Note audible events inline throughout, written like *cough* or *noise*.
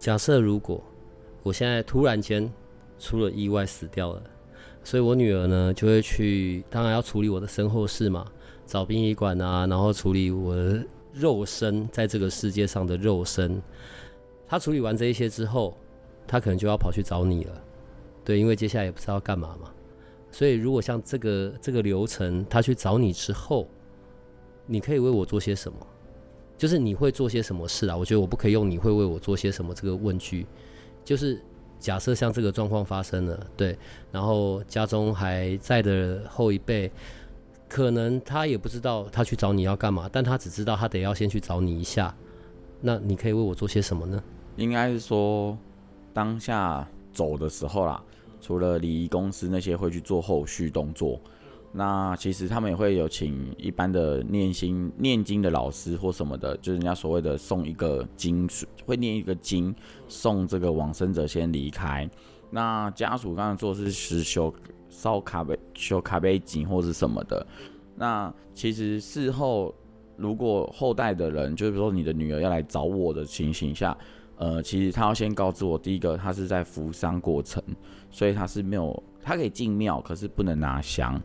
假设如果我现在突然间出了意外死掉了，所以我女儿呢就会去，当然要处理我的身后事嘛，找殡仪馆啊，然后处理我的肉身在这个世界上的肉身。她处理完这一些之后，她可能就要跑去找你了，对，因为接下来也不知道干嘛嘛。所以如果像这个这个流程，她去找你之后，你可以为我做些什么？就是你会做些什么事啊？我觉得我不可以用“你会为我做些什么”这个问句。就是假设像这个状况发生了，对，然后家中还在的后一辈，可能他也不知道他去找你要干嘛，但他只知道他得要先去找你一下。那你可以为我做些什么呢？应该是说当下走的时候啦，除了礼仪公司那些会去做后续动作。那其实他们也会有请一般的念心念经的老师或什么的，就是人家所谓的送一个经书，会念一个经，送这个往生者先离开。那家属刚刚做的是修烧卡杯、修卡杯经或是什么的。那其实事后如果后代的人，就是说你的女儿要来找我的情形下，呃，其实他要先告知我，第一个他是在服丧过程，所以他是没有，他可以进庙，可是不能拿香。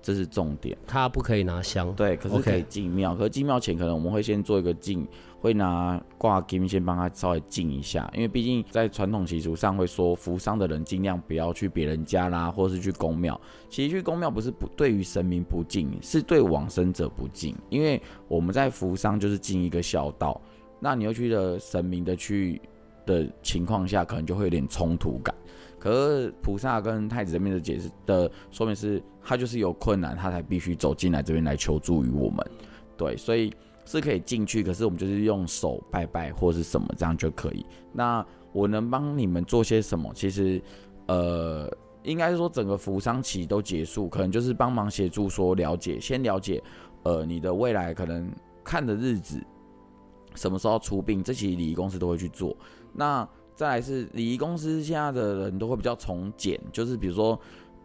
这是重点，他不可以拿香，对，可是可以进庙。可是进庙前，可能我们会先做一个净，会拿挂金先帮他稍微净一下，因为毕竟在传统习俗上会说，扶丧的人尽量不要去别人家啦，或是去宫庙。其实去宫庙不是不对于神明不敬，是对往生者不敬，因为我们在扶丧就是尽一个孝道，那你又去了神明的去的情况下，可能就会有点冲突感。可是菩萨跟太子这边的解释的说明是，他就是有困难，他才必须走进来这边来求助于我们，对，所以是可以进去，可是我们就是用手拜拜或是什么这样就可以。那我能帮你们做些什么？其实，呃，应该说整个服丧期都结束，可能就是帮忙协助说了解，先了解，呃，你的未来可能看的日子，什么时候出殡，这些礼仪公司都会去做。那再来是礼仪公司，现在的人都会比较从简，就是比如说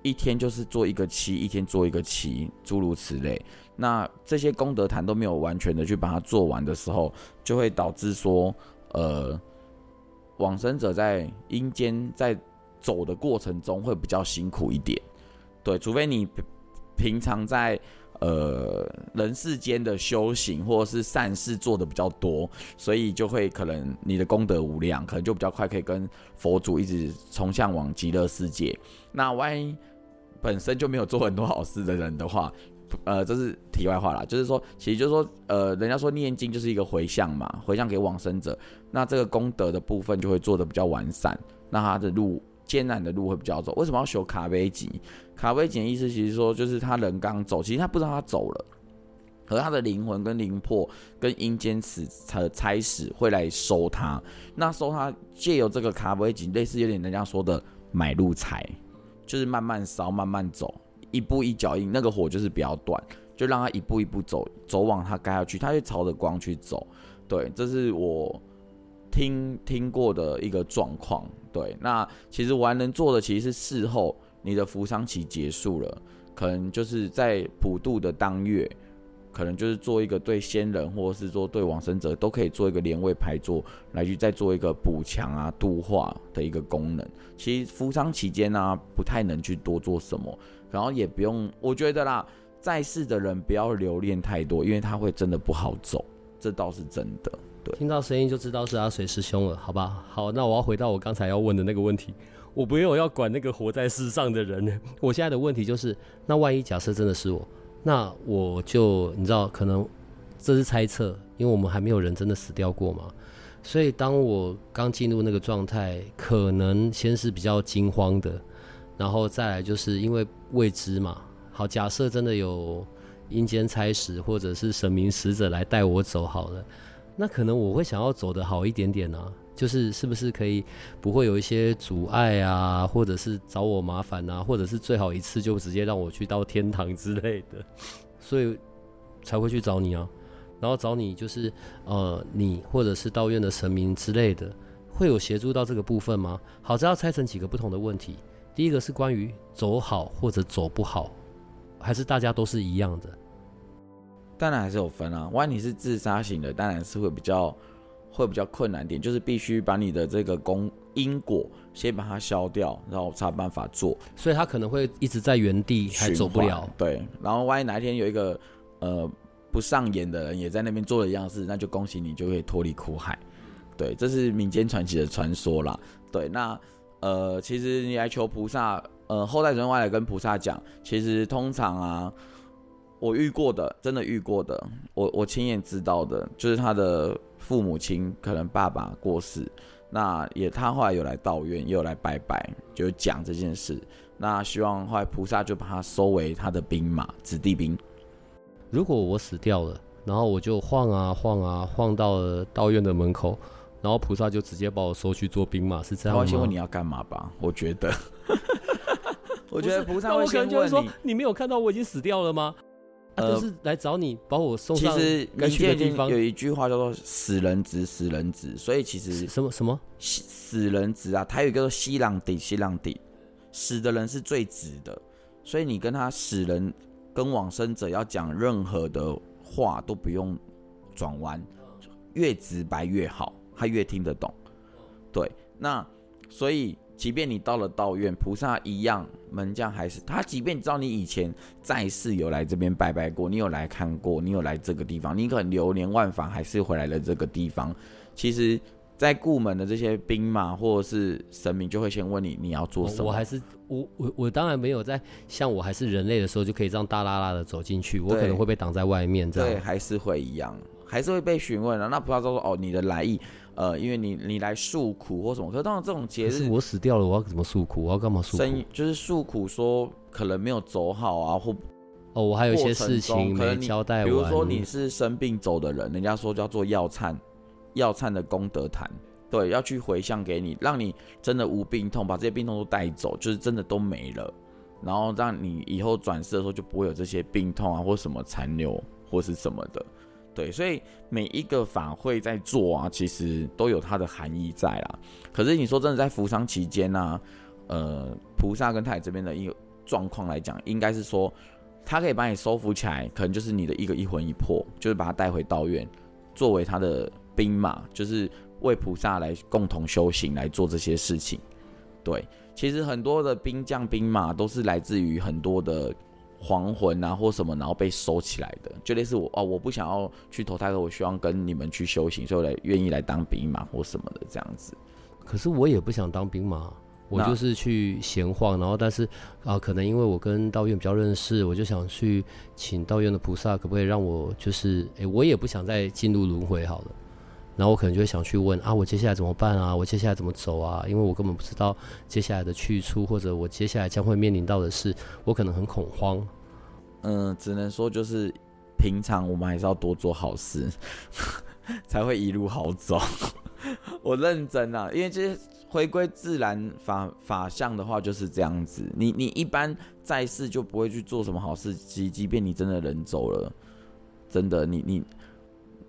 一天就是做一个期，一天做一个期，诸如此类。那这些功德坛都没有完全的去把它做完的时候，就会导致说，呃，往生者在阴间在走的过程中会比较辛苦一点。对，除非你平常在。呃，人世间的修行或者是善事做的比较多，所以就会可能你的功德无量，可能就比较快可以跟佛祖一直冲向往极乐世界。那万一本身就没有做很多好事的人的话，呃，这是题外话啦，就是说，其实就是说，呃，人家说念经就是一个回向嘛，回向给往生者，那这个功德的部分就会做的比较完善，那他的路。艰难的路会比较走，为什么要修卡杯吉？卡杯吉的意思其实说就是他人刚走，其实他不知道他走了，和他的灵魂跟灵魄跟阴间使差差使会来收他，那收他借由这个卡杯吉，类似有点人家说的买路财，就是慢慢烧慢慢走，一步一脚印，那个火就是比较短，就让他一步一步走，走往他该要去，他会朝着光去走。对，这是我。听听过的一个状况，对，那其实我还能做的其实是事后你的扶丧期结束了，可能就是在普渡的当月，可能就是做一个对先人或者是说对往生者都可以做一个连位排座，来去再做一个补强啊度化的一个功能。其实扶丧期间呢、不太能去多做什么，然后也不用，我觉得啦，在世的人不要留恋太多，因为他会真的不好走，这倒是真的。听到声音就知道是阿水师兄了，好吧？好，那我要回到我刚才要问的那个问题，我不用要管那个活在世上的人。我现在的问题就是，那万一假设真的是我，那我就你知道，可能这是猜测，因为我们还没有人真的死掉过嘛。所以当我刚进入那个状态，可能先是比较惊慌的，然后再来就是因为未知嘛。好，假设真的有阴间差使或者是神明使者来带我走好了。那可能我会想要走得好一点点啊，就是是不是可以不会有一些阻碍啊，或者是找我麻烦啊，或者是最好一次就直接让我去到天堂之类的，所以才会去找你啊。然后找你就是呃，你或者是道院的神明之类的，会有协助到这个部分吗？好，这要拆成几个不同的问题。第一个是关于走好或者走不好，还是大家都是一样的？当然还是有分啊。万一你是自杀型的，当然是会比较会比较困难点，就是必须把你的这个功因果先把它消掉，然后才有办法做。所以他可能会一直在原地还走不了。对，然后万一哪一天有一个呃。不上演的人也在那边做了一样事，那就恭喜你，就可以脱离苦海。对，这是民间传奇的传说啦。对，那呃，其实你来求菩萨，呃，后代人外来跟菩萨讲，其实通常啊，我遇过的，真的遇过的，我我亲眼知道的，就是他的父母亲可能爸爸过世，那也他后来有来道院，也有来拜拜，就讲这件事。那希望后来菩萨就把他收为他的兵马，子弟兵。如果我死掉了，然后我就晃啊晃啊晃到了道院的门口，然后菩萨就直接把我收去做兵马，是这样吗？他会先问你要干嘛吧？我觉得，*laughs* 我觉得菩萨会先问你，你没有看到我已经死掉了吗？呃，就是来找你把我送上该去的地方。有一句话叫做“死人子，死人子”，所以其实什么什么死人子啊？他有一个叫做西浪底，西浪底，死的人是最直的，所以你跟他死人。跟往生者要讲任何的话都不用转弯，越直白越好，他越听得懂。对，那所以即便你到了道院，菩萨一样，门将还是他。即便知道你以前在世有来这边拜拜过，你有来看过，你有来这个地方，你可能流连忘返，还是回来了这个地方。其实。在顾门的这些兵马或者是神明，就会先问你你要做什么。我还是我我我当然没有在像我还是人类的时候就可以这样大拉拉的走进去，我可能会被挡在外面这样。对，还是会一样，还是会被询问的。那菩萨说哦，你的来意，呃，因为你你来诉苦或什么。可是当然这种节日，我死掉了，我要怎么诉苦？我要干嘛诉苦？就是诉苦说可能没有走好啊，或哦，我还有一些事情没交代完。比如说你是生病走的人，人家说叫做药忏。药忏的功德坛，对，要去回向给你，让你真的无病痛，把这些病痛都带走，就是真的都没了，然后让你以后转世的时候就不会有这些病痛啊，或什么残留或是什么的，对，所以每一个法会在做啊，其实都有它的含义在啦。可是你说真的在扶丧期间呢、呃，菩萨跟太乙这边的一个状况来讲，应该是说他可以把你收服起来，可能就是你的一个一魂一魄，就是把他带回道院，作为他的。兵马就是为菩萨来共同修行来做这些事情，对，其实很多的兵将兵马都是来自于很多的亡魂啊或什么，然后被收起来的，就类似我哦，我不想要去投胎了，我希望跟你们去修行，所以我来愿意来当兵马或什么的这样子。可是我也不想当兵马，我就是去闲晃，然后但是啊，可能因为我跟道院比较认识，我就想去请道院的菩萨，可不可以让我就是，哎，我也不想再进入轮回好了。然后我可能就会想去问啊，我接下来怎么办啊？我接下来怎么走啊？因为我根本不知道接下来的去处，或者我接下来将会面临到的事，我可能很恐慌。嗯，只能说就是平常我们还是要多做好事，*laughs* 才会一路好走。*laughs* 我认真啊，因为这些回归自然法法相的话就是这样子。你你一般在世就不会去做什么好事，即即便你真的人走了，真的你你。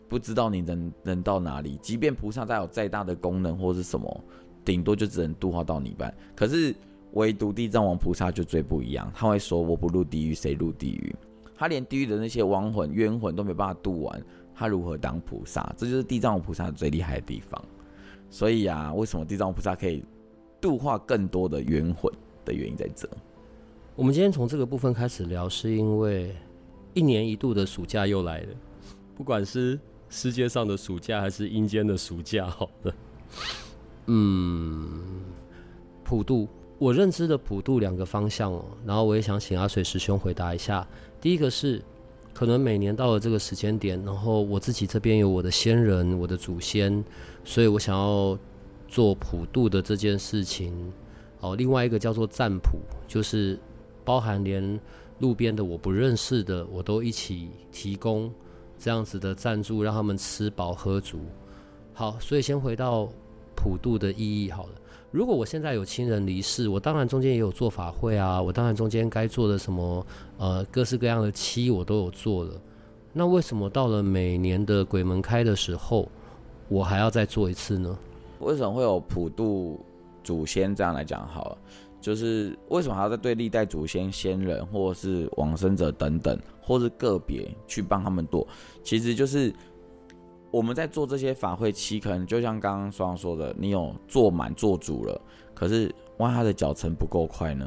不知道你能能到哪里，即便菩萨再有再大的功能或是什么，顶多就只能度化到你半。可是唯独地藏王菩萨就最不一样，他会说：“我不入地狱，谁入地狱？”他连地狱的那些亡魂、冤魂都没办法度完，他如何当菩萨？这就是地藏王菩萨最厉害的地方。所以啊，为什么地藏王菩萨可以度化更多的冤魂的原因在这。我们今天从这个部分开始聊，是因为一年一度的暑假又来了，不管是。世界上的暑假还是阴间的暑假？好的，嗯，普渡，我认知的普渡两个方向哦，然后我也想请阿水师兄回答一下。第一个是，可能每年到了这个时间点，然后我自己这边有我的先人、我的祖先，所以我想要做普渡的这件事情。哦，另外一个叫做占卜，就是包含连路边的我不认识的，我都一起提供。这样子的赞助，让他们吃饱喝足。好，所以先回到普渡的意义好了。如果我现在有亲人离世，我当然中间也有做法会啊，我当然中间该做的什么呃各式各样的七我都有做了。那为什么到了每年的鬼门开的时候，我还要再做一次呢？为什么会有普渡祖先这样来讲好了？就是为什么还要再对历代祖先、先人，或者是往生者等等，或是个别去帮他们做？其实就是我们在做这些法会期，可能就像刚刚双说的，你有做满做足了，可是万一他的脚程不够快呢？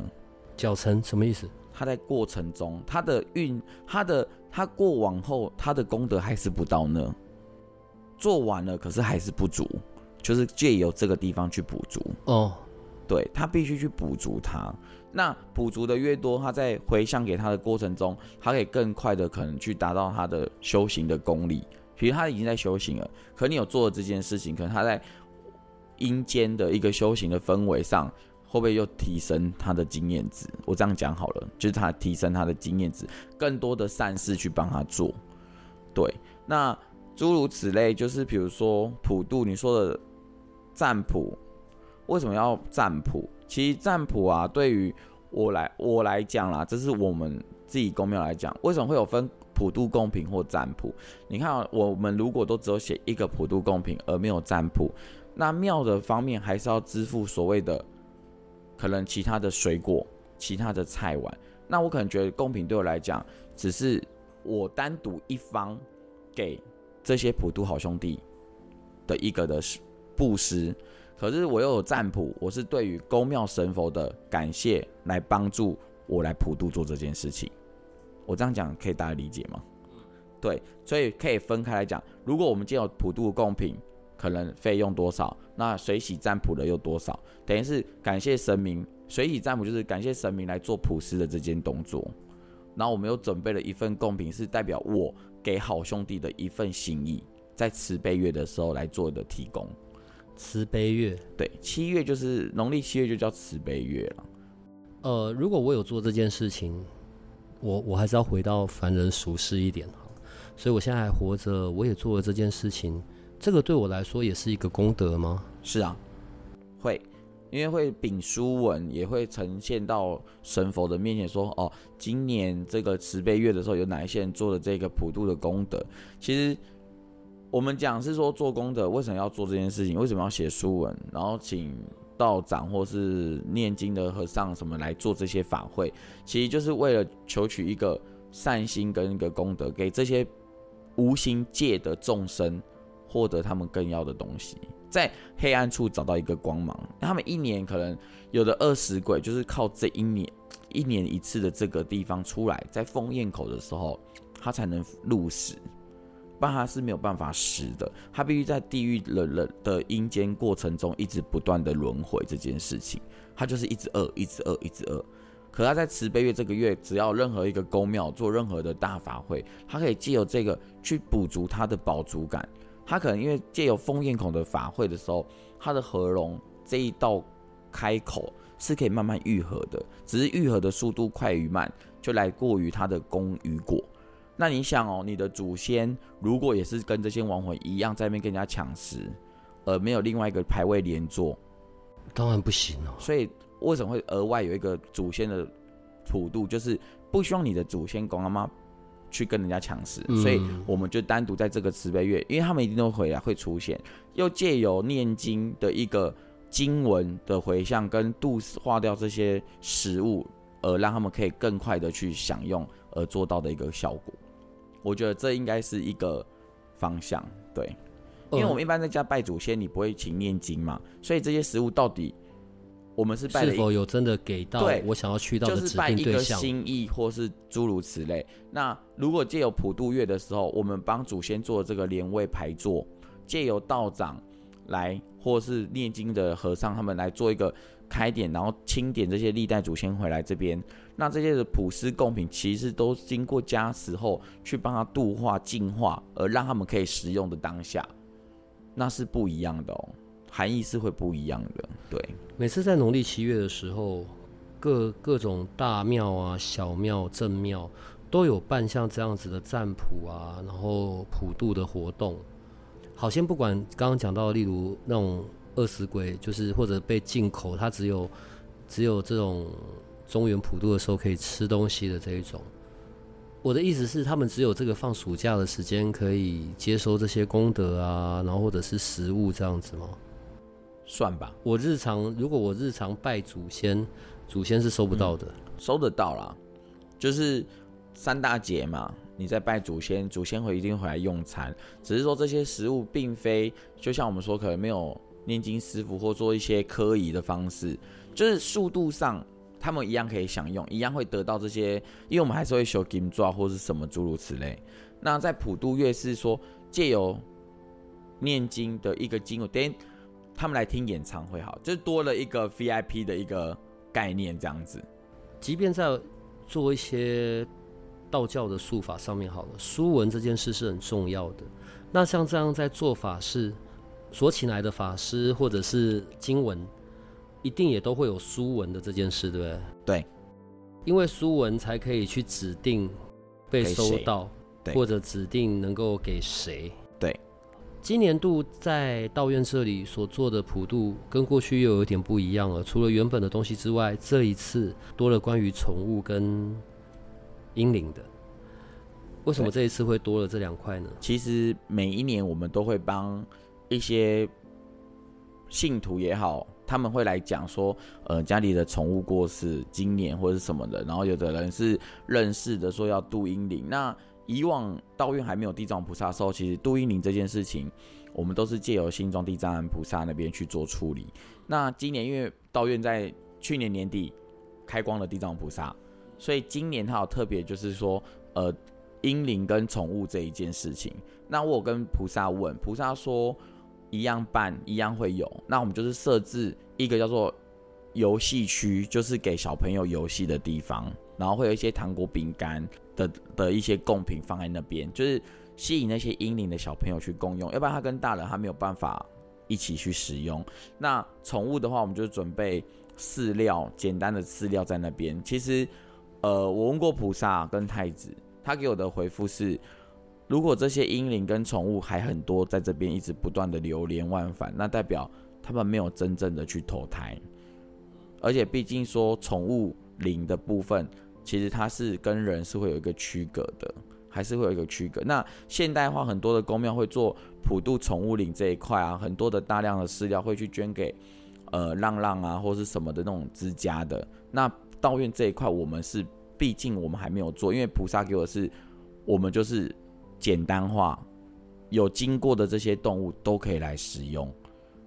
脚程什么意思？他在过程中，他的运，他的他过往后，他的功德还是不到呢。做完了，可是还是不足，就是借由这个地方去补足。哦，对，他必须去补足它。那补足的越多，他在回向给他的过程中，他可以更快的可能去达到他的修行的功力。比如他已经在修行了，可你有做了这件事情，可能他在阴间的一个修行的氛围上。会不会又提升他的经验值？我这样讲好了，就是他提升他的经验值，更多的善事去帮他做。对，那诸如此类，就是比如说普渡，你说的占卜，为什么要占卜？其实占卜啊，对于我来我来讲啦，这是我们自己公庙来讲，为什么会有分普渡贡品或占卜？你看，我们如果都只有写一个普渡贡品，而没有占卜，那庙的方面还是要支付所谓的。可能其他的水果、其他的菜碗，那我可能觉得贡品对我来讲，只是我单独一方给这些普渡好兄弟的一个的布施，可是我又有占卜，我是对于宫庙神佛的感谢来帮助我来普渡做这件事情。我这样讲可以大家理解吗？对，所以可以分开来讲。如果我们既有普渡贡品，可能费用多少？那水洗占卜的又多少？等于是感谢神明，水洗占卜就是感谢神明来做普施的这件动作。然后我们又准备了一份贡品，是代表我给好兄弟的一份心意，在慈悲月的时候来做的提供。慈悲月，对，七月就是农历七月就叫慈悲月了。呃，如果我有做这件事情，我我还是要回到凡人俗世一点哈。所以我现在还活着，我也做了这件事情。这个对我来说也是一个功德吗？是啊，会，因为会秉书文，也会呈现到神佛的面前说，说哦，今年这个慈悲月的时候，有哪一些人做了这个普渡的功德？其实我们讲是说做功德，为什么要做这件事情？为什么要写书文？然后请道长或是念经的和尚什么来做这些法会？其实就是为了求取一个善心跟一个功德，给这些无形界的众生。获得他们更要的东西，在黑暗处找到一个光芒。他们一年可能有的饿死鬼，就是靠这一年一年一次的这个地方出来，在封堰口的时候，他才能入死，但他是没有办法死的。他必须在地狱了了的阴间过程中，一直不断的轮回这件事情，他就是一直饿，一直饿，一直饿。可他在慈悲月这个月，只要任何一个宫庙做任何的大法会，他可以借由这个去补足他的饱足感。他可能因为借由封印孔的法会的时候，他的喉咙这一道开口是可以慢慢愈合的，只是愈合的速度快与慢，就来过于他的功与果。那你想哦，你的祖先如果也是跟这些亡魂一样在那边跟人家抢食，而没有另外一个牌位连坐，当然不行哦。所以为什么会额外有一个祖先的普渡，就是不希望你的祖先公阿妈。去跟人家抢食，所以我们就单独在这个慈悲月，因为他们一定都回来会出现，又借由念经的一个经文的回向跟度化掉这些食物，而让他们可以更快的去享用而做到的一个效果。我觉得这应该是一个方向，对，因为我们一般在家拜祖先，你不会请念经嘛，所以这些食物到底。我们是拜是否有真的给到我想要去到的指定对象？就是拜一个心意，或是诸如此类。那如果借由普渡月的时候，我们帮祖先做这个莲位排座，借由道长来，或是念经的和尚他们来做一个开点，然后清点这些历代祖先回来这边。那这些的普施贡品，其实都经过加持后，去帮他度化净化，而让他们可以食用的当下，那是不一样的哦。含义是会不一样的，对。每次在农历七月的时候，各各种大庙啊、小庙、正庙都有办像这样子的占卜啊，然后普渡的活动。好，先不管刚刚讲到，例如那种饿死鬼，就是或者被进口，它只有只有这种中原普渡的时候可以吃东西的这一种。我的意思是，他们只有这个放暑假的时间可以接收这些功德啊，然后或者是食物这样子吗？算吧。我日常如果我日常拜祖先，祖先是收不到的，嗯、收得到啦，就是三大节嘛。你在拜祖先，祖先会一定回来用餐，只是说这些食物并非就像我们说，可能没有念经师傅或做一些科仪的方式，就是速度上他们一样可以享用，一样会得到这些，因为我们还是会修金爪或是什么诸如此类。那在普渡月是说借由念经的一个经文，等他们来听演唱会，好，就多了一个 VIP 的一个概念这样子。即便在做一些。道教的术法上面好了，书文这件事是很重要的。那像这样在做法事，所请来的法师或者是经文，一定也都会有书文的这件事，对不对？对，因为书文才可以去指定被收到，或者指定能够给谁。对，今年度在道院这里所做的普渡，跟过去又有点不一样了。除了原本的东西之外，这一次多了关于宠物跟。英灵的，为什么这一次会多了这两块呢？其实每一年我们都会帮一些信徒也好，他们会来讲说，呃，家里的宠物过世，今年或者是什么的，然后有的人是认识的，说要度阴灵。那以往道院还没有地藏菩萨的时候，其实度阴灵这件事情，我们都是借由新庄地藏菩萨那边去做处理。那今年因为道院在去年年底开光了地藏菩萨。所以今年它有特别，就是说，呃，阴灵跟宠物这一件事情。那我跟菩萨问，菩萨说一样办，一样会有。那我们就是设置一个叫做游戏区，就是给小朋友游戏的地方，然后会有一些糖果、饼干的的一些贡品放在那边，就是吸引那些婴灵的小朋友去共用。要不然他跟大人他没有办法一起去使用。那宠物的话，我们就准备饲料，简单的饲料在那边。其实。呃，我问过菩萨跟太子，他给我的回复是：如果这些婴灵跟宠物还很多，在这边一直不断的流连忘返，那代表他们没有真正的去投胎。而且毕竟说宠物灵的部分，其实它是跟人是会有一个区隔的，还是会有一个区隔。那现代化很多的宫庙会做普渡宠物灵这一块啊，很多的大量的饲料会去捐给呃浪浪啊，或是什么的那种之家的那。道院这一块，我们是毕竟我们还没有做，因为菩萨给我的是，我们就是简单化，有经过的这些动物都可以来使用。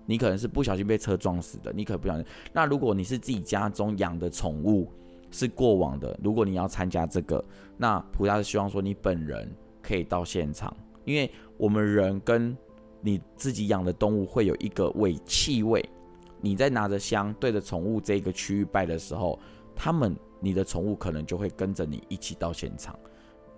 你可能是不小心被车撞死的，你可不小心。那如果你是自己家中养的宠物，是过往的，如果你要参加这个，那菩萨是希望说你本人可以到现场，因为我们人跟你自己养的动物会有一个味气味，你在拿着香对着宠物这个区域拜的时候。他们，你的宠物可能就会跟着你一起到现场。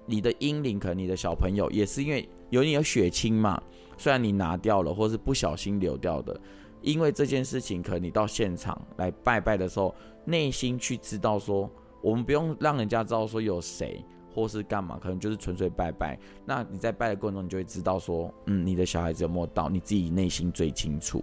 你的婴灵，可能你的小朋友也是因为有你有血亲嘛，虽然你拿掉了，或是不小心流掉的，因为这件事情，可能你到现场来拜拜的时候，内心去知道说，我们不用让人家知道说有谁或是干嘛，可能就是纯粹拜拜。那你在拜的过程中，你就会知道说，嗯，你的小孩子有没有到，你自己内心最清楚。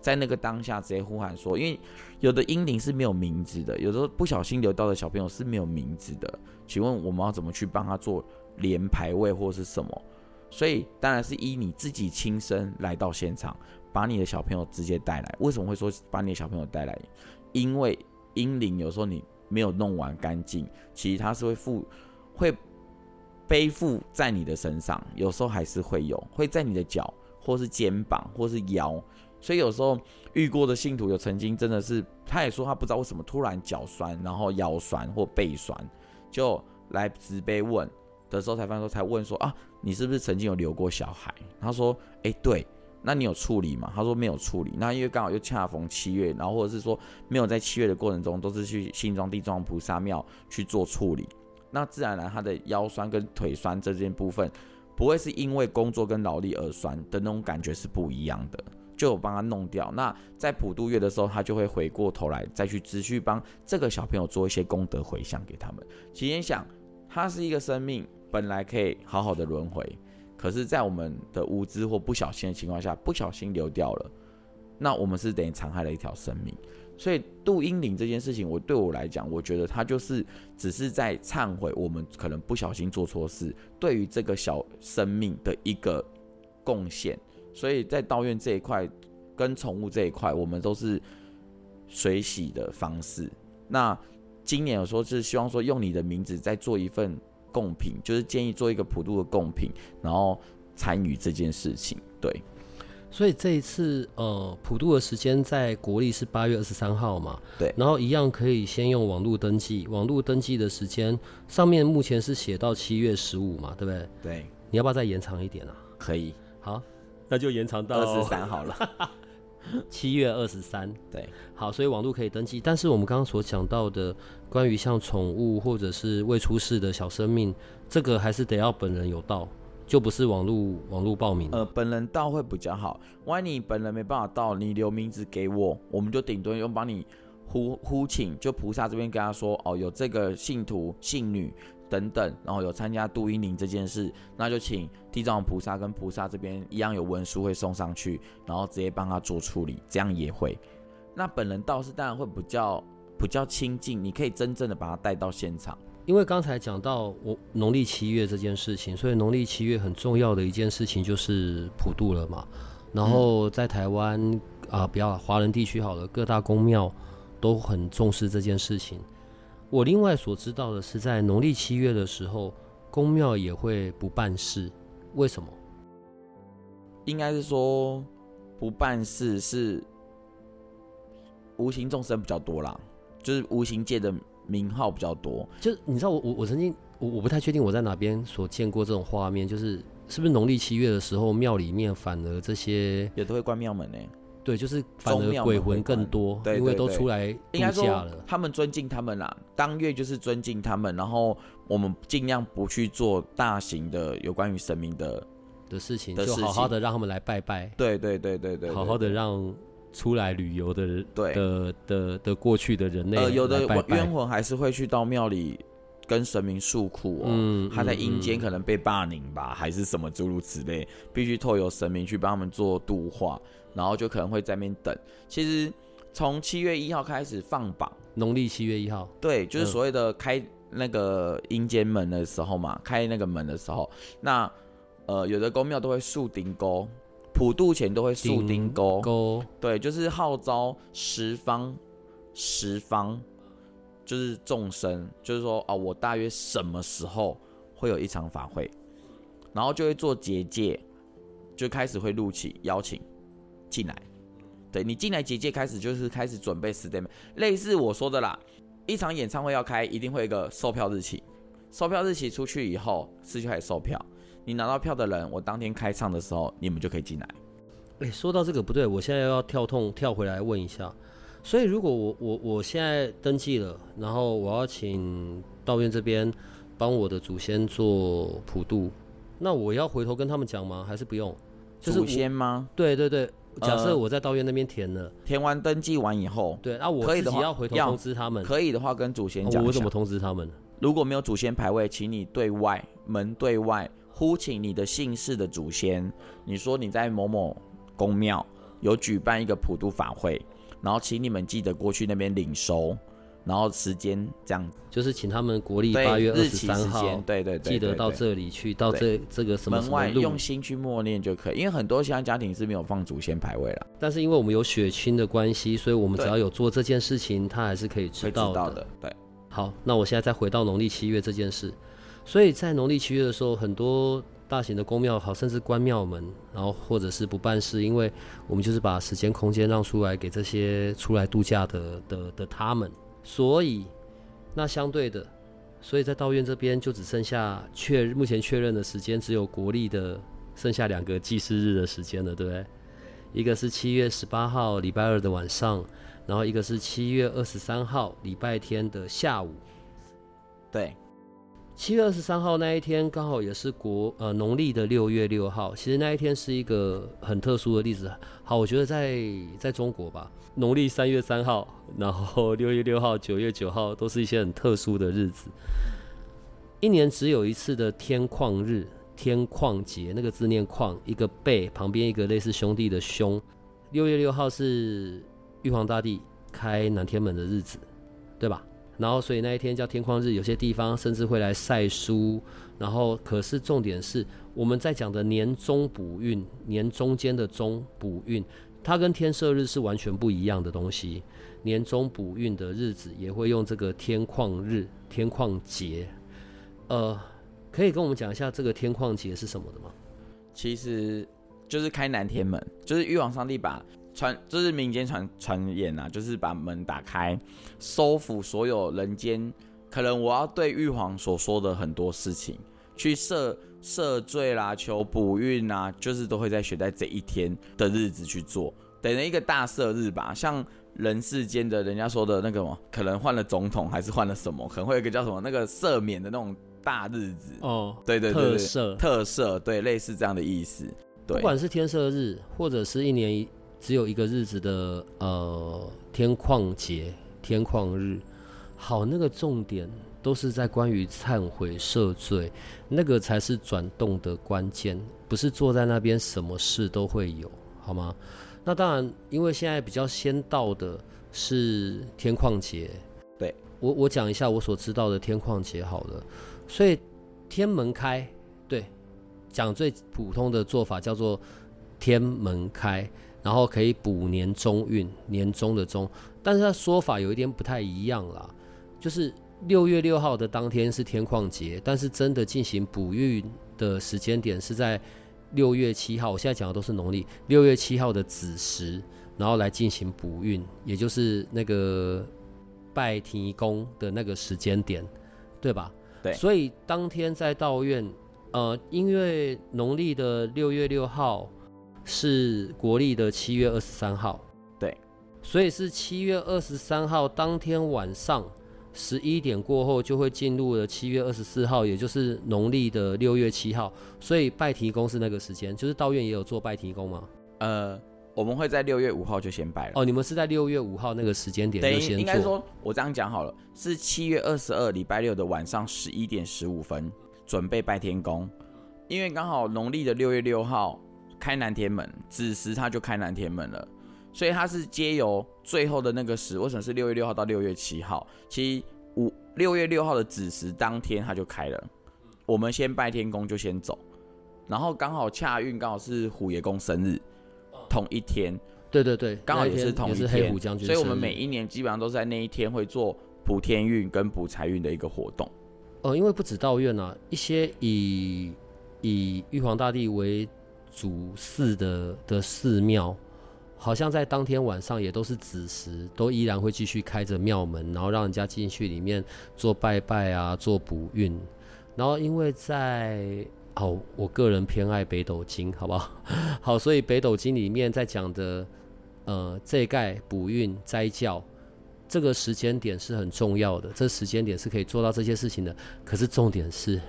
在那个当下，直接呼喊说：“因为有的婴灵是没有名字的，有时候不小心流到的小朋友是没有名字的。请问我们要怎么去帮他做连排位或是什么？所以当然是依你自己亲身来到现场，把你的小朋友直接带来。为什么会说把你的小朋友带来？因为阴灵有时候你没有弄完干净，其实他是会负会背负在你的身上，有时候还是会有会在你的脚或是肩膀或是腰。”所以有时候遇过的信徒有曾经真的是，他也说他不知道为什么突然脚酸，然后腰酸或背酸，就来直杯问的时候才发现说才问说啊，你是不是曾经有留过小孩？他说，哎，对，那你有处理吗？他说没有处理。那因为刚好又恰逢七月，然后或者是说没有在七月的过程中，都是去新庄地藏菩萨庙去做处理。那自然而然他的腰酸跟腿酸这件部分，不会是因为工作跟劳力而酸的那种感觉是不一样的。就帮他弄掉。那在普渡月的时候，他就会回过头来再去持续帮这个小朋友做一些功德回向给他们。其实想，他是一个生命，本来可以好好的轮回，可是，在我们的无知或不小心的情况下，不小心流掉了，那我们是等于残害了一条生命。所以渡阴灵这件事情，我对我来讲，我觉得他就是只是在忏悔我们可能不小心做错事，对于这个小生命的一个贡献。所以在道院这一块，跟宠物这一块，我们都是水洗的方式。那今年有说是希望说用你的名字再做一份贡品，就是建议做一个普渡的贡品，然后参与这件事情。对，所以这一次呃普渡的时间在国历是八月二十三号嘛？对，然后一样可以先用网络登记，网络登记的时间上面目前是写到七月十五嘛，对不对？对，你要不要再延长一点啊？可以，好，那就延长到二十三好了。*laughs* 七月二十三，对，好，所以网络可以登记，但是我们刚刚所讲到的关于像宠物或者是未出世的小生命，这个还是得要本人有到，就不是网络网络报名。呃，本人到会比较好，万一你本人没办法到，你留名字给我，我们就顶多用帮你呼呼请，就菩萨这边跟他说，哦，有这个信徒信女。等等，然后有参加渡阴灵这件事，那就请地藏王菩萨跟菩萨这边一样有文书会送上去，然后直接帮他做处理，这样也会。那本人倒是当然会比较比较亲近，你可以真正的把他带到现场。因为刚才讲到我农历七月这件事情，所以农历七月很重要的一件事情就是普渡了嘛。然后在台湾啊、不要华人地区好了，各大宫庙都很重视这件事情。我另外所知道的是，在农历七月的时候，宫庙也会不办事。为什么？应该是说不办事是无形众生比较多啦，就是无形界的名号比较多。就你知道我，我我我曾经我我不太确定我在哪边所见过这种画面，就是是不是农历七月的时候，庙里面反而这些也都会关庙门呢？对，就是反而鬼魂更多，对，因为都出来度假了。他们尊敬他们啦，当月就是尊敬他们，然后我们尽量不去做大型的有关于神明的的事情，就好好的让他们来拜拜。对对对对对，好好的让出来旅游的人，对的的的过去的人类，呃，有的冤魂还是会去到庙里。跟神明诉苦哦，嗯、他在阴间可能被霸凌吧，嗯、还是什么诸如此类，必须透由神明去帮他们做度化，然后就可能会在那边等。其实从七月一号开始放榜，农历七月一号，对，就是所谓的开那个阴间门的时候嘛，开那个门的时候，那呃有的宫庙都会竖钉钩，普渡前都会竖钉钩，钩对，就是号召十方十方。就是众生，就是说哦，我大约什么时候会有一场法会，然后就会做结界，就开始会录起邀请进来。对，你进来结界开始就是开始准备 statement，类似我说的啦。一场演唱会要开，一定会有一个售票日期，售票日期出去以后，是就开始售票。你拿到票的人，我当天开唱的时候，你们就可以进来。诶，说到这个不对，我现在要跳痛跳回来问一下。所以，如果我我我现在登记了，然后我要请道院这边帮我的祖先做普渡，那我要回头跟他们讲吗？还是不用？就是祖先吗？对对对，假设我在道院那边填了，填完登记完以后，对，那我自己要回头通知他们。可以的话，跟祖先讲。我怎么通知他们？如果没有祖先牌位，请你对外门对外呼请你的姓氏的祖先。你说你在某某宫庙有举办一个普渡法会。然后请你们记得过去那边领收，然后时间这样，就是请他们国历八月二十三号，对对对，记得到这里去，到这这个什么门外用心去默念就可以。因为很多其他家庭是没有放祖先牌位了，但是因为我们有血亲的关系，所以我们只要有做这件事情，他还是可以知道的。对，好，那我现在再回到农历七月这件事，所以在农历七月的时候，很多。大型的宫庙好，甚至关庙门，然后或者是不办事，因为我们就是把时间空间让出来给这些出来度假的的的他们，所以那相对的，所以在道院这边就只剩下确目前确认的时间只有国历的剩下两个祭祀日的时间了，对不对？一个是七月十八号礼拜二的晚上，然后一个是七月二十三号礼拜天的下午，对。七月二十三号那一天刚好也是国呃农历的六月六号，其实那一天是一个很特殊的例子。好，我觉得在在中国吧，农历三月三号，然后六月六号、九月九号都是一些很特殊的日子。一年只有一次的天矿日、天矿节，那个字念矿，一个贝旁边一个类似兄弟的兄。六月六号是玉皇大帝开南天门的日子，对吧？然后所以那一天叫天矿日，有些地方甚至会来晒书。然后可是重点是我们在讲的年中补运，年中间的中补运，它跟天赦日是完全不一样的东西。年中补运的日子也会用这个天矿日、天矿节。呃，可以跟我们讲一下这个天矿节是什么的吗？其实就是开南天门，就是玉皇上帝把传，就是民间传传言呐，就是把门打开，收服所有人间。可能我要对玉皇所说的很多事情，去设赦罪啦，求补运啊，就是都会在选在这一天的日子去做，等于一个大赦日吧。像人世间的人家说的那个什么，可能换了总统还是换了什么，可能会有一个叫什么那个赦免的那种大日子哦，对对对，对，特赦特赦，对，类似这样的意思。对，不管是天赦日，或者是一年只有一个日子的呃天旷节、天旷日。好，那个重点都是在关于忏悔赦罪，那个才是转动的关键，不是坐在那边什么事都会有，好吗？那当然，因为现在比较先到的是天矿节，对，我我讲一下我所知道的天矿节好了。所以天门开，对，讲最普通的做法叫做天门开，然后可以补年中运，年中的中，但是它说法有一点不太一样啦。就是六月六号的当天是天矿节，但是真的进行补运的时间点是在六月七号。我现在讲的都是农历六月七号的子时，然后来进行补运，也就是那个拜天公的那个时间点，对吧？对。所以当天在道院，呃，因为农历的六月六号是国历的七月二十三号，对，所以是七月二十三号当天晚上。十一点过后就会进入了七月二十四号，也就是农历的六月七号，所以拜天公是那个时间，就是道院也有做拜天公吗？呃，我们会在六月五号就先拜了。哦，你们是在六月五号那个时间点就先做？应该说，我这样讲好了，是七月二十二礼拜六的晚上十一点十五分准备拜天公，因为刚好农历的六月六号开南天门，子时他就开南天门了。所以它是接由最后的那个时，为什么是六月六号到六月七号？其实五六月六号的子时当天它就开了。我们先拜天公就先走，然后刚好恰运刚好是虎爷公生日，同一天。对对对，刚好也是同一天。黑虎将军，所以我们每一年基本上都是在那一天会做补天运跟补财运的一个活动。呃，因为不止道院啊，一些以以玉皇大帝为主祀的的寺庙。好像在当天晚上也都是子时，都依然会继续开着庙门，然后让人家进去里面做拜拜啊，做补运。然后因为在哦，我个人偏爱北斗经，好不好？*laughs* 好，所以北斗经里面在讲的呃，这盖补运斋教这个时间点是很重要的，这时间点是可以做到这些事情的。可是重点是，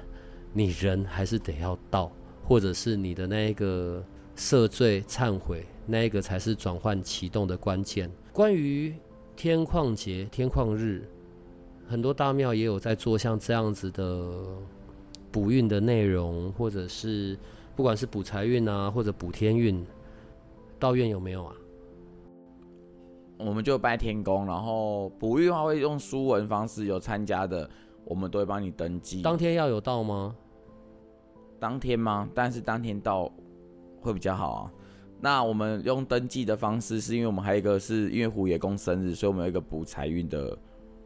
你人还是得要到，或者是你的那个赦罪忏悔。那一个才是转换启动的关键。关于天矿节、天旷日，很多大庙也有在做像这样子的补运的内容，或者是不管是补财运啊，或者补天运，道院有没有啊？我们就拜天公，然后补运的话会用书文方式，有参加的我们都会帮你登记。当天要有到吗？当天吗？但是当天到会比较好啊。那我们用登记的方式，是因为我们还有一个是因为虎爷公生日，所以我们有一个补财运的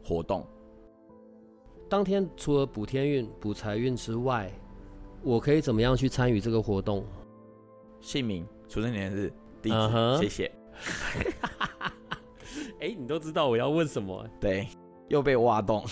活动。当天除了补天运、补财运之外，我可以怎么样去参与这个活动？姓名、出生年日、地址，uh-huh. 谢谢。哎、欸，你都知道我要问什么？对，又被挖洞。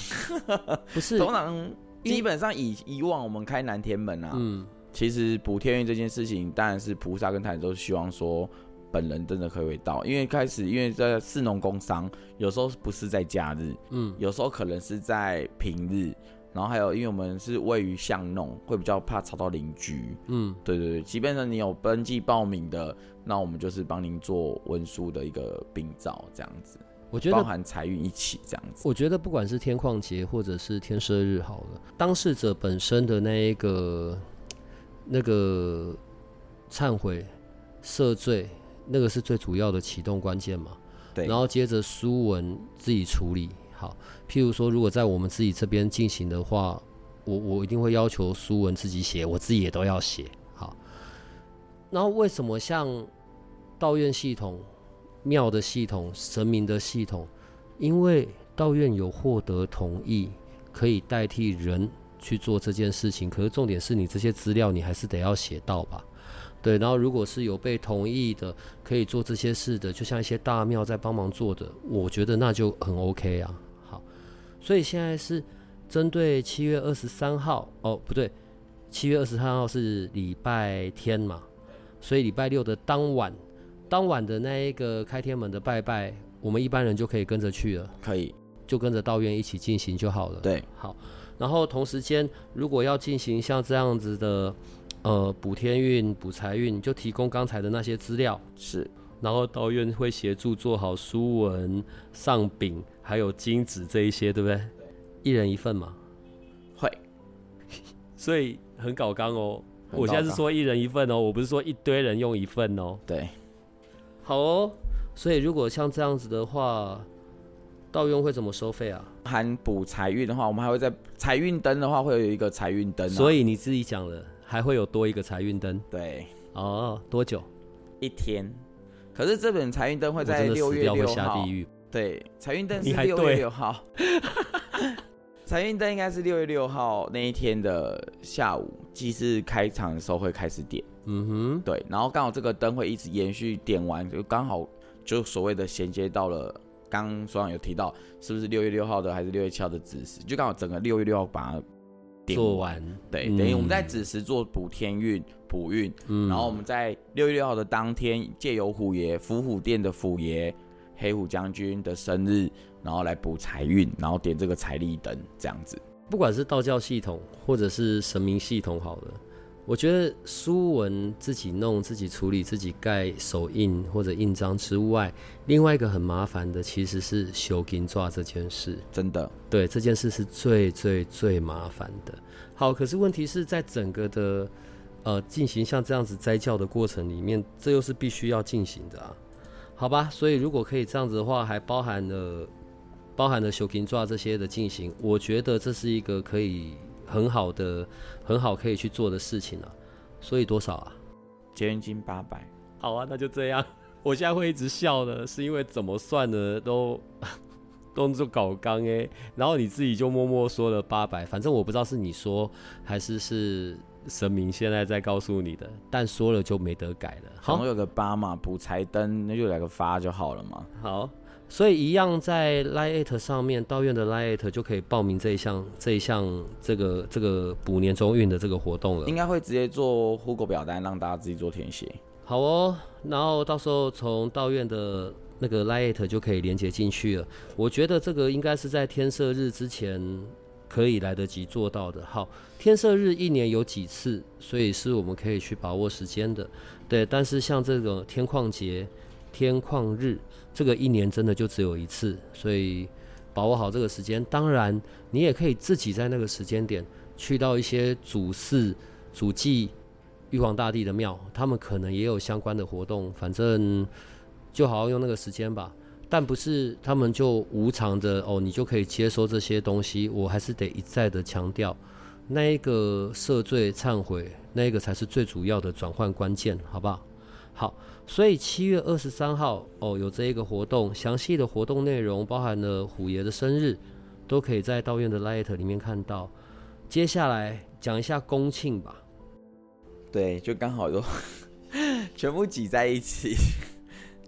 不是，通常基本上以以往我们开南天门啊，嗯。其实补天运这件事情，当然是菩萨跟太子都希望说，本人真的可以到，因为开始因为在市农工商，有时候不是在假日，嗯，有时候可能是在平日，然后还有因为我们是位于巷弄，会比较怕吵到邻居，嗯，对对对，即便是你有登记报名的，那我们就是帮您做文书的一个秉照这样子。我觉得包含财运一起这样子。我觉得不管是天矿节或者是天赦日好了，当事者本身的那一个那个忏悔赦罪，那个是最主要的启动关键嘛。对。然后接着书文自己处理好，譬如说，如果在我们自己这边进行的话，我我一定会要求书文自己写，我自己也都要写好。然后为什么像道院系统？庙的系统、神明的系统，因为道院有获得同意，可以代替人去做这件事情。可是重点是你这些资料，你还是得要写到吧？对。然后如果是有被同意的，可以做这些事的，就像一些大庙在帮忙做的，我觉得那就很 OK 啊。好，所以现在是针对七月二十三号，哦，不对，七月二十三号是礼拜天嘛，所以礼拜六的当晚。当晚的那一个开天门的拜拜，我们一般人就可以跟着去了，可以就跟着道院一起进行就好了。对，好。然后同时间，如果要进行像这样子的，呃，补天运、补财运，就提供刚才的那些资料。是。然后道院会协助做好书文、上饼，还有金纸这一些，对不对？一人一份嘛。会。*laughs* 所以很搞纲哦。我现在是说一人一份哦，我不是说一堆人用一份哦。对。好哦，所以如果像这样子的话，道用会怎么收费啊？含补财运的话，我们还会在财运灯的话会有一个财运灯。所以你自己讲了，还会有多一个财运灯。对，哦，多久？一天。可是这本财运灯会在六月六号。对，财运灯是六月六号。*laughs* 财运灯应该是六月六号那一天的下午，祭祀开场的时候会开始点。嗯哼，对，然后刚好这个灯会一直延续点完，就刚好就所谓的衔接到了刚刚所长有提到，是不是六月六号的还是六月七号的子时，就刚好整个六月六号把它点做完。对，等于我们在子时做补天运、补运，嗯，然后我们在六月六号的当天借由虎爷、伏虎殿的虎爷、黑虎将军的生日，然后来补财运，然后点这个财力灯，这样子。不管是道教系统或者是神明系统，好了。我觉得书文自己弄、自己处理、自己盖手印或者印章之外，另外一个很麻烦的其实是修金抓这件事。真的，对，这件事是最最最麻烦的。好，可是问题是在整个的呃进行像这样子斋教的过程里面，这又是必须要进行的啊。好吧，所以如果可以这样子的话，还包含了包含了修金抓这些的进行，我觉得这是一个可以。很好的，很好可以去做的事情啊，所以多少啊？结缘金八百。好啊，那就这样。*laughs* 我现在会一直笑的，是因为怎么算呢？都 *laughs* 都做搞刚哎，然后你自己就默默说了八百，反正我不知道是你说还是是神明现在在告诉你的，但说了就没得改了。好，有个八嘛，补财灯，那就来个发就好了嘛。好。所以一样在 Line@ 上面，道院的 Line@ 就可以报名这一项、这一项、这个、这个补年终运的这个活动了。应该会直接做户口表单，让大家自己做填写。好哦，然后到时候从道院的那个 Line@ 就可以连接进去了。我觉得这个应该是在天赦日之前可以来得及做到的。好，天赦日一年有几次，所以是我们可以去把握时间的。对，但是像这个天矿节。天矿日，这个一年真的就只有一次，所以把握好这个时间。当然，你也可以自己在那个时间点去到一些主祀、主祭玉皇大帝的庙，他们可能也有相关的活动。反正就好好用那个时间吧。但不是他们就无偿的哦，你就可以接收这些东西。我还是得一再的强调，那一个赦罪忏悔，那一个才是最主要的转换关键，好不好？好。所以七月二十三号哦，有这一个活动，详细的活动内容包含了虎爷的生日，都可以在道院的 Light 里面看到。接下来讲一下公庆吧。对，就刚好都 *laughs* 全部挤在一起。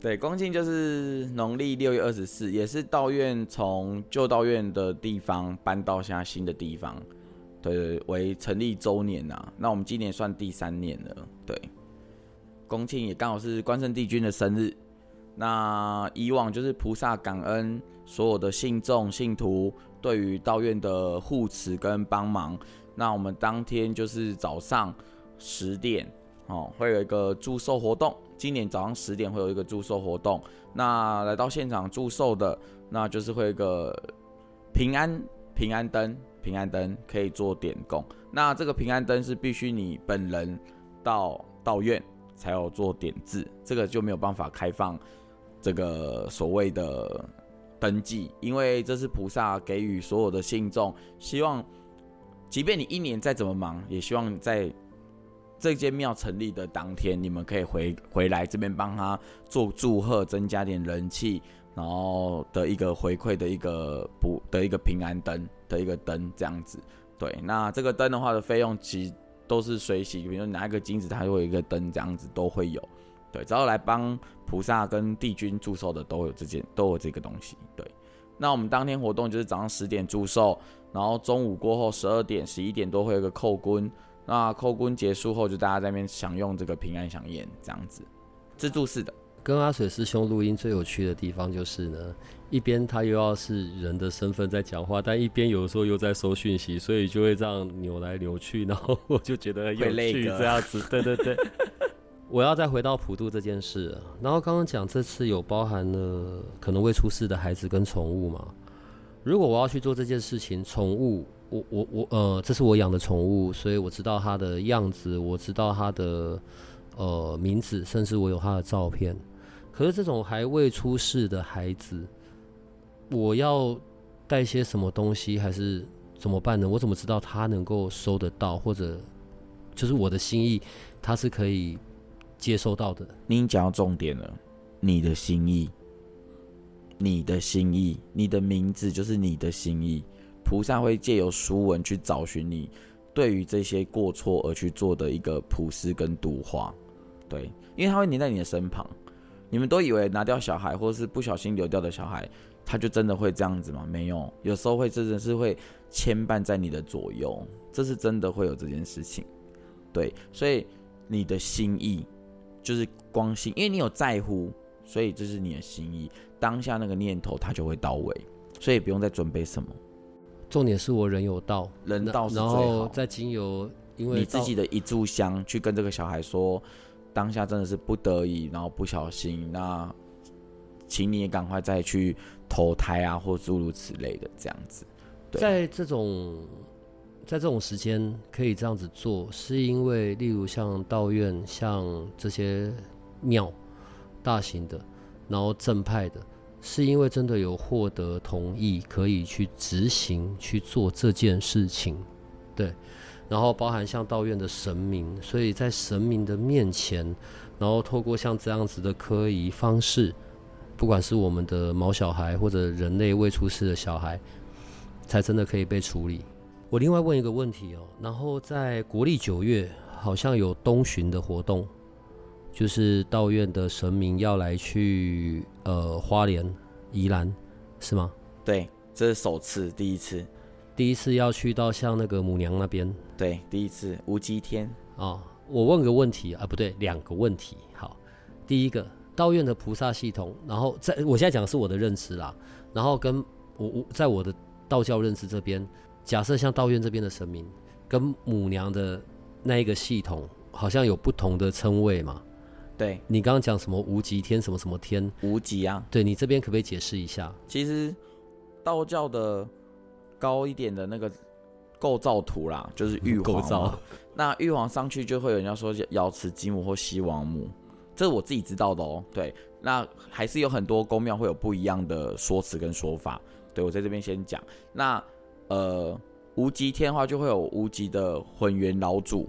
对，公庆就是农历六月二十四，也是道院从旧道院的地方搬到现在新的地方，对，为成立周年呐、啊。那我们今年算第三年了，对。公庆也刚好是关圣帝君的生日，那以往就是菩萨感恩所有的信众信徒对于道院的护持跟帮忙。那我们当天就是早上十点哦，会有一个祝寿活动，今年早上十点会有一个祝寿活动，那来到现场祝寿的，那就是会有一个平安平安灯，平安灯可以做点供。那这个平安灯是必须你本人到道院才有做点字，这个就没有办法开放这个所谓的登记，因为这是菩萨给予所有的信众，希望即便你一年再怎么忙，也希望在。这间庙成立的当天，你们可以回回来这边帮他做祝贺，增加点人气，然后的一个回馈的一个补的一个平安灯的一个灯这样子。对，那这个灯的话的费用其实都是随喜，比如拿一个金子，它就会有一个灯这样子都会有。对，只要来帮菩萨跟帝君祝寿的都有这件都有这个东西。对，那我们当天活动就是早上十点祝寿，然后中午过后十二点、十一点都会有个叩功。那叩功结束后，就大家在那边享用这个平安祥宴，这样子，自助式的。跟阿水师兄录音最有趣的地方就是呢，一边他又要是人的身份在讲话，但一边有的时候又在收讯息，所以就会这样扭来扭去，然后我就觉得很有趣这样子。对对对，*laughs* 我要再回到普渡这件事，然后刚刚讲这次有包含了可能未出世的孩子跟宠物嘛？如果我要去做这件事情，宠物。我我我呃，这是我养的宠物，所以我知道它的样子，我知道它的呃名字，甚至我有它的照片。可是这种还未出世的孩子，我要带些什么东西，还是怎么办呢？我怎么知道他能够收得到，或者就是我的心意，他是可以接收到的？你讲到重点了，你的心意，你的心意，你的名字就是你的心意。菩萨会借由书文去找寻你对于这些过错而去做的一个普施跟度化，对，因为他会黏在你的身旁。你们都以为拿掉小孩或是不小心流掉的小孩，他就真的会这样子吗？没有，有时候会真的是会牵绊在你的左右，这是真的会有这件事情。对，所以你的心意就是光心，因为你有在乎，所以这是你的心意。当下那个念头它就会到位，所以不用再准备什么。重点是我人有到，人到是最好。然后再经由，因为你自己的一炷香去跟这个小孩说，当下真的是不得已，然后不小心，那请你也赶快再去投胎啊，或诸如此类的这样子。在这种在这种时间可以这样子做，是因为例如像道院、像这些庙，大型的，然后正派的。是因为真的有获得同意，可以去执行去做这件事情，对，然后包含像道院的神明，所以在神明的面前，然后透过像这样子的科仪方式，不管是我们的毛小孩或者人类未出世的小孩，才真的可以被处理。我另外问一个问题哦，然后在国历九月好像有东巡的活动。就是道院的神明要来去呃花莲、宜兰，是吗？对，这是首次，第一次，第一次要去到像那个母娘那边。对，第一次无极天啊、哦。我问个问题啊，不对，两个问题。好，第一个道院的菩萨系统，然后在我现在讲的是我的认知啦，然后跟我我在我的道教认知这边，假设像道院这边的神明跟母娘的那一个系统，好像有不同的称谓嘛？对，你刚刚讲什么无极天什么什么天无极啊？对，你这边可不可以解释一下？其实道教的高一点的那个构造图啦，就是玉 *laughs* 皇构造。那玉皇上去就会有人家说瑶池金母或西王母，这是我自己知道的哦。对，那还是有很多宫庙会有不一样的说辞跟说法。对，我在这边先讲。那呃，无极天的话就会有无极的混元老祖，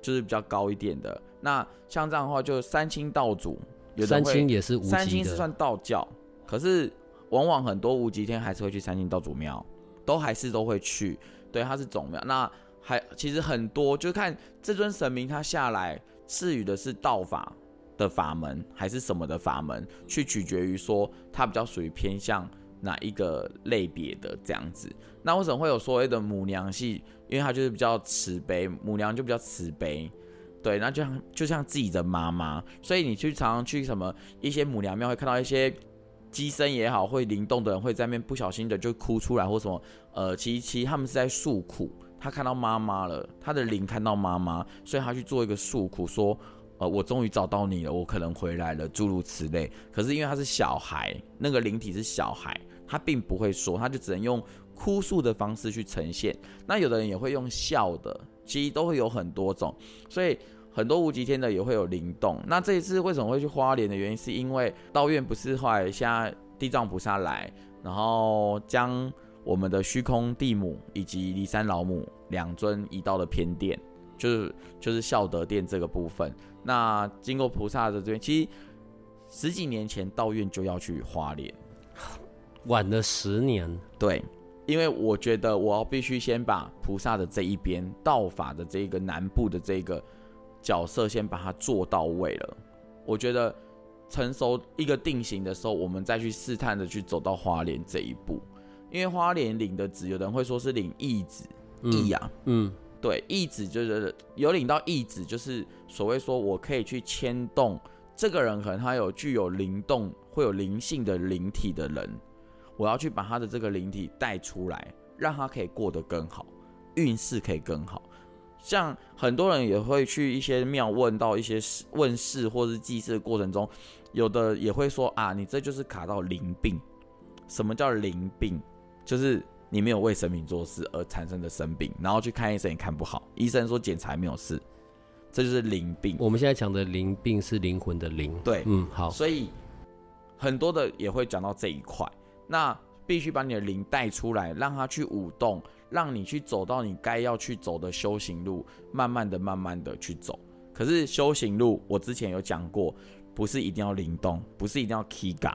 就是比较高一点的。那像这样的话，就三清道祖，有三清也是无极的。三清是算道教，可是往往很多无极天还是会去三清道祖庙，都还是都会去。对，它是总庙。那还其实很多，就看这尊神明他下来赐予的是道法的法门，还是什么的法门，去取决于说他比较属于偏向哪一个类别的这样子。那为什么会有所谓的母娘系？因为它就是比较慈悲，母娘就比较慈悲。对，那就像就像自己的妈妈，所以你去常常去什么一些母娘庙，会看到一些机身也好，会灵动的人会在那边不小心的就哭出来，或什么，呃，其实其实他们是在诉苦，他看到妈妈了，他的灵看到妈妈，所以他去做一个诉苦，说呃，我终于找到你了，我可能回来了，诸如此类。可是因为他是小孩，那个灵体是小孩，他并不会说，他就只能用哭诉的方式去呈现。那有的人也会用笑的，其实都会有很多种。所以很多无极天的也会有灵动。那这一次为什么会去花莲的原因，是因为道院不是后来现在地藏菩萨来，然后将我们的虚空地母以及骊山老母两尊移到了偏殿。就是就是孝德殿这个部分，那经过菩萨的这边，其实十几年前道院就要去花莲，晚了十年。对，因为我觉得我要必须先把菩萨的这一边道法的这个南部的这个角色先把它做到位了。我觉得成熟一个定型的时候，我们再去试探的去走到花莲这一步，因为花莲领的职，有的人会说是领义子，义啊，嗯。嗯对，义子就是有领到义子，就是所谓说我可以去牵动这个人，可能他有具有灵动、会有灵性的灵体的人，我要去把他的这个灵体带出来，让他可以过得更好，运势可以更好。像很多人也会去一些庙问到一些事问事或是祭祀的过程中，有的也会说啊，你这就是卡到灵病。什么叫灵病？就是。你没有为神明做事而产生的生病，然后去看医生也看不好，医生说检查没有事，这就是灵病。我们现在讲的灵病是灵魂的灵。对，嗯，好。所以很多的也会讲到这一块，那必须把你的灵带出来，让它去舞动，让你去走到你该要去走的修行路，慢慢的、慢慢的去走。可是修行路，我之前有讲过，不是一定要灵动，不是一定要 K 歌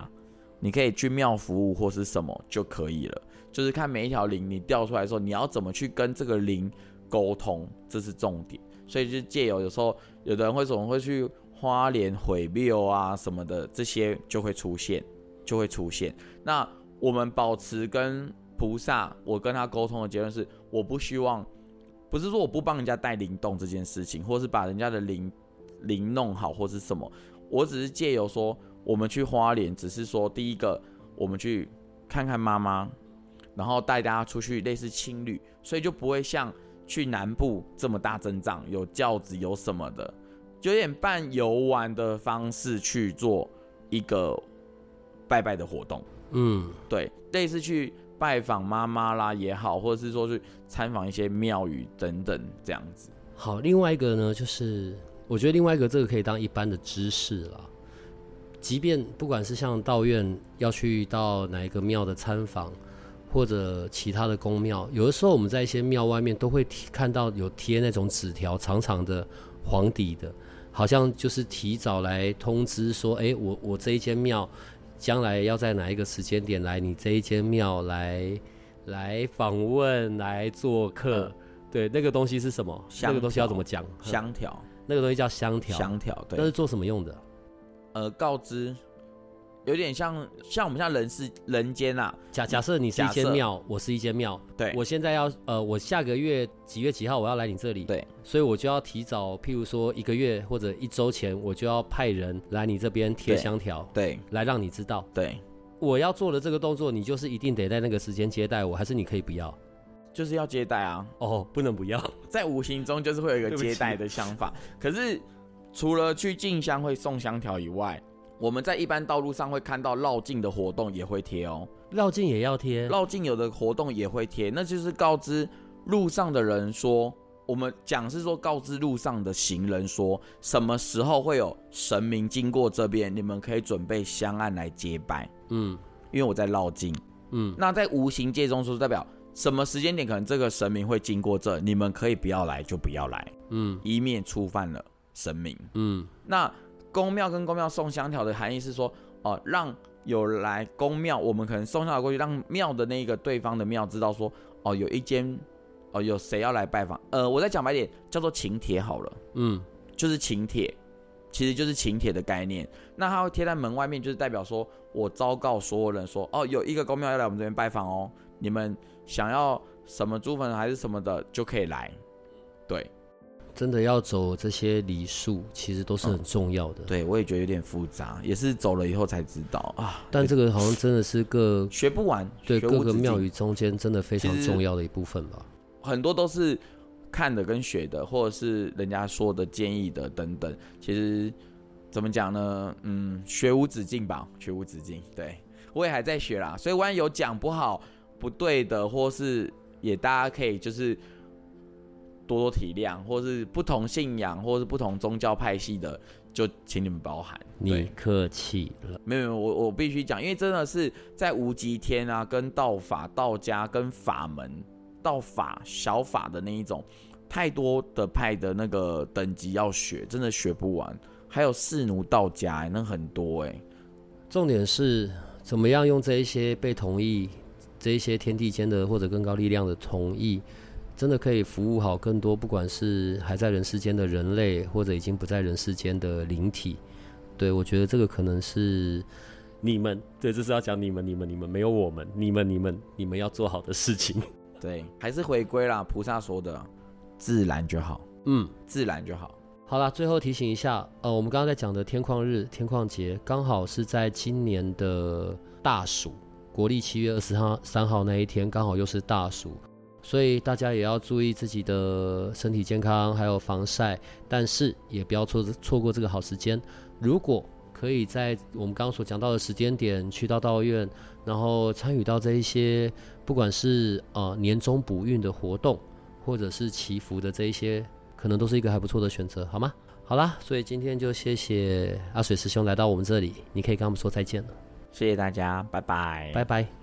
你可以去庙服务或是什么就可以了。就是看每一条灵你掉出来的时候，你要怎么去跟这个灵沟通，这是重点。所以就借由有时候有的人会总会去花莲毁庙啊什么的，这些就会出现，就会出现。那我们保持跟菩萨，我跟他沟通的结论是，我不希望，不是说我不帮人家带灵动这件事情，或是把人家的灵灵弄好，或是什么，我只是借由说我们去花莲，只是说第一个我们去看看妈妈。然后带大家出去类似青旅，所以就不会像去南部这么大阵仗，有轿子有什么的，就有点半游玩的方式去做一个拜拜的活动。嗯，对，类似去拜访妈妈啦也好，或者是说去参访一些庙宇等等这样子。好，另外一个呢，就是我觉得另外一个这个可以当一般的知识啦。即便不管是像道院要去到哪一个庙的参访。或者其他的宫庙，有的时候我们在一些庙外面都会看到有贴那种纸条，长长的黄底的，好像就是提早来通知说，哎，我我这一间庙将来要在哪一个时间点来你这一间庙来来访问来做客，嗯、对，那个东西是什么？那个东西要怎么讲？香条，那个东西叫香条。香条，对。那是做什么用的？呃，告知。有点像像我们像人世人间啊，假假设你是一间庙，我是一间庙，对，我现在要呃，我下个月几月几号我要来你这里，对，所以我就要提早，譬如说一个月或者一周前，我就要派人来你这边贴香条，对，来让你知道，对，我要做的这个动作，你就是一定得在那个时间接待我，还是你可以不要？就是要接待啊，哦，不能不要，在无形中就是会有一个 *laughs* 接待的想法，可是除了去进香会送香条以外。我们在一般道路上会看到绕境的活动也会贴哦，绕境也要贴，绕境有的活动也会贴，那就是告知路上的人说，我们讲是说告知路上的行人说，什么时候会有神明经过这边，你们可以准备香案来接拜。嗯，因为我在绕境，嗯，那在无形界中说代表什么时间点可能这个神明会经过这，你们可以不要来就不要来，嗯，以免触犯了神明，嗯，那。宫庙跟宫庙送香条的含义是说，哦、呃，让有来宫庙，我们可能送香条过去，让庙的那个对方的庙知道说，哦、呃，有一间，哦、呃，有谁要来拜访。呃，我再讲白点，叫做请帖好了，嗯，就是请帖，其实就是请帖的概念。那它会贴在门外面，就是代表说我昭告所有人说，哦、呃，有一个宫庙要来我们这边拜访哦，你们想要什么祖坟还是什么的就可以来，对。真的要走这些礼数，其实都是很重要的。嗯、对，我也觉得有点复杂，也是走了以后才知道啊。但这个好像真的是个学不完，对各个庙宇中间真的非常重要的一部分吧。很多都是看的跟学的，或者是人家说的建议的等等，其实怎么讲呢？嗯，学无止境吧，学无止境。对，我也还在学啦，所以万一有讲不好、不对的，或是也大家可以就是多多体谅，或是不同信仰，或是不同宗教派系的。就请你们包涵，你客气了。没有没有，我我必须讲，因为真的是在无极天啊，跟道法、道家跟法门、道法、小法的那一种，太多的派的那个等级要学，真的学不完。还有士奴道家、欸，那很多哎、欸。重点是怎么样用这一些被同意，这一些天地间的或者更高力量的同意。真的可以服务好更多，不管是还在人世间的人类，或者已经不在人世间的灵体。对，我觉得这个可能是你们，对，这是要讲你们，你们，你们没有我们，你们，你们，你们要做好的事情。对，还是回归啦，菩萨说的，自然就好。嗯，自然就好。好啦，最后提醒一下，呃，我们刚刚在讲的天旷日、天旷节，刚好是在今年的大暑，国历七月二十号三号那一天，刚好又是大暑。所以大家也要注意自己的身体健康，还有防晒，但是也不要错错过这个好时间。如果可以在我们刚刚所讲到的时间点去到道院，然后参与到这一些，不管是呃年终补运的活动，或者是祈福的这一些，可能都是一个还不错的选择，好吗？好啦，所以今天就谢谢阿水师兄来到我们这里，你可以跟他们说再见了。谢谢大家，拜拜，拜拜。